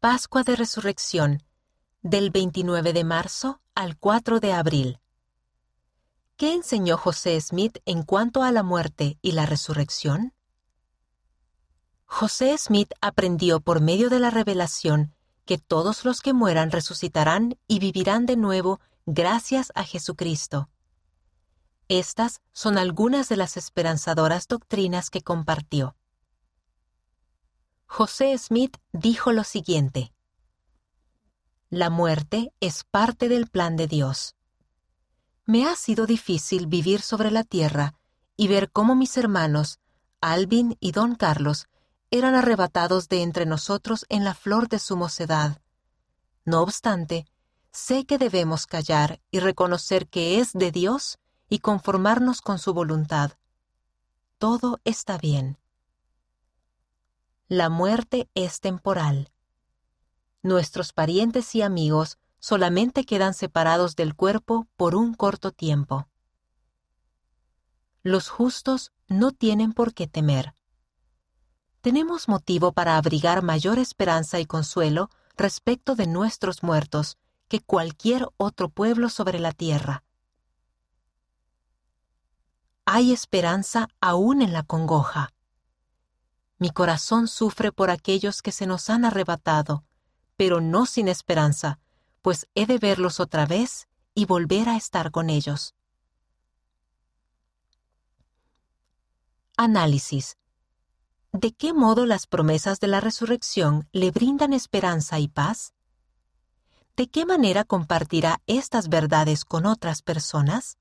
Pascua de Resurrección, del 29 de marzo al 4 de abril. ¿Qué enseñó José Smith en cuanto a la muerte y la resurrección? José Smith aprendió por medio de la revelación que todos los que mueran resucitarán y vivirán de nuevo gracias a Jesucristo. Estas son algunas de las esperanzadoras doctrinas que compartió. José Smith dijo lo siguiente. La muerte es parte del plan de Dios. Me ha sido difícil vivir sobre la tierra y ver cómo mis hermanos, Alvin y Don Carlos, eran arrebatados de entre nosotros en la flor de su mocedad. No obstante, sé que debemos callar y reconocer que es de Dios y conformarnos con su voluntad. Todo está bien. La muerte es temporal. Nuestros parientes y amigos solamente quedan separados del cuerpo por un corto tiempo. Los justos no tienen por qué temer. Tenemos motivo para abrigar mayor esperanza y consuelo respecto de nuestros muertos que cualquier otro pueblo sobre la tierra. Hay esperanza aún en la congoja. Mi corazón sufre por aquellos que se nos han arrebatado, pero no sin esperanza, pues he de verlos otra vez y volver a estar con ellos. Análisis. ¿De qué modo las promesas de la resurrección le brindan esperanza y paz? ¿De qué manera compartirá estas verdades con otras personas?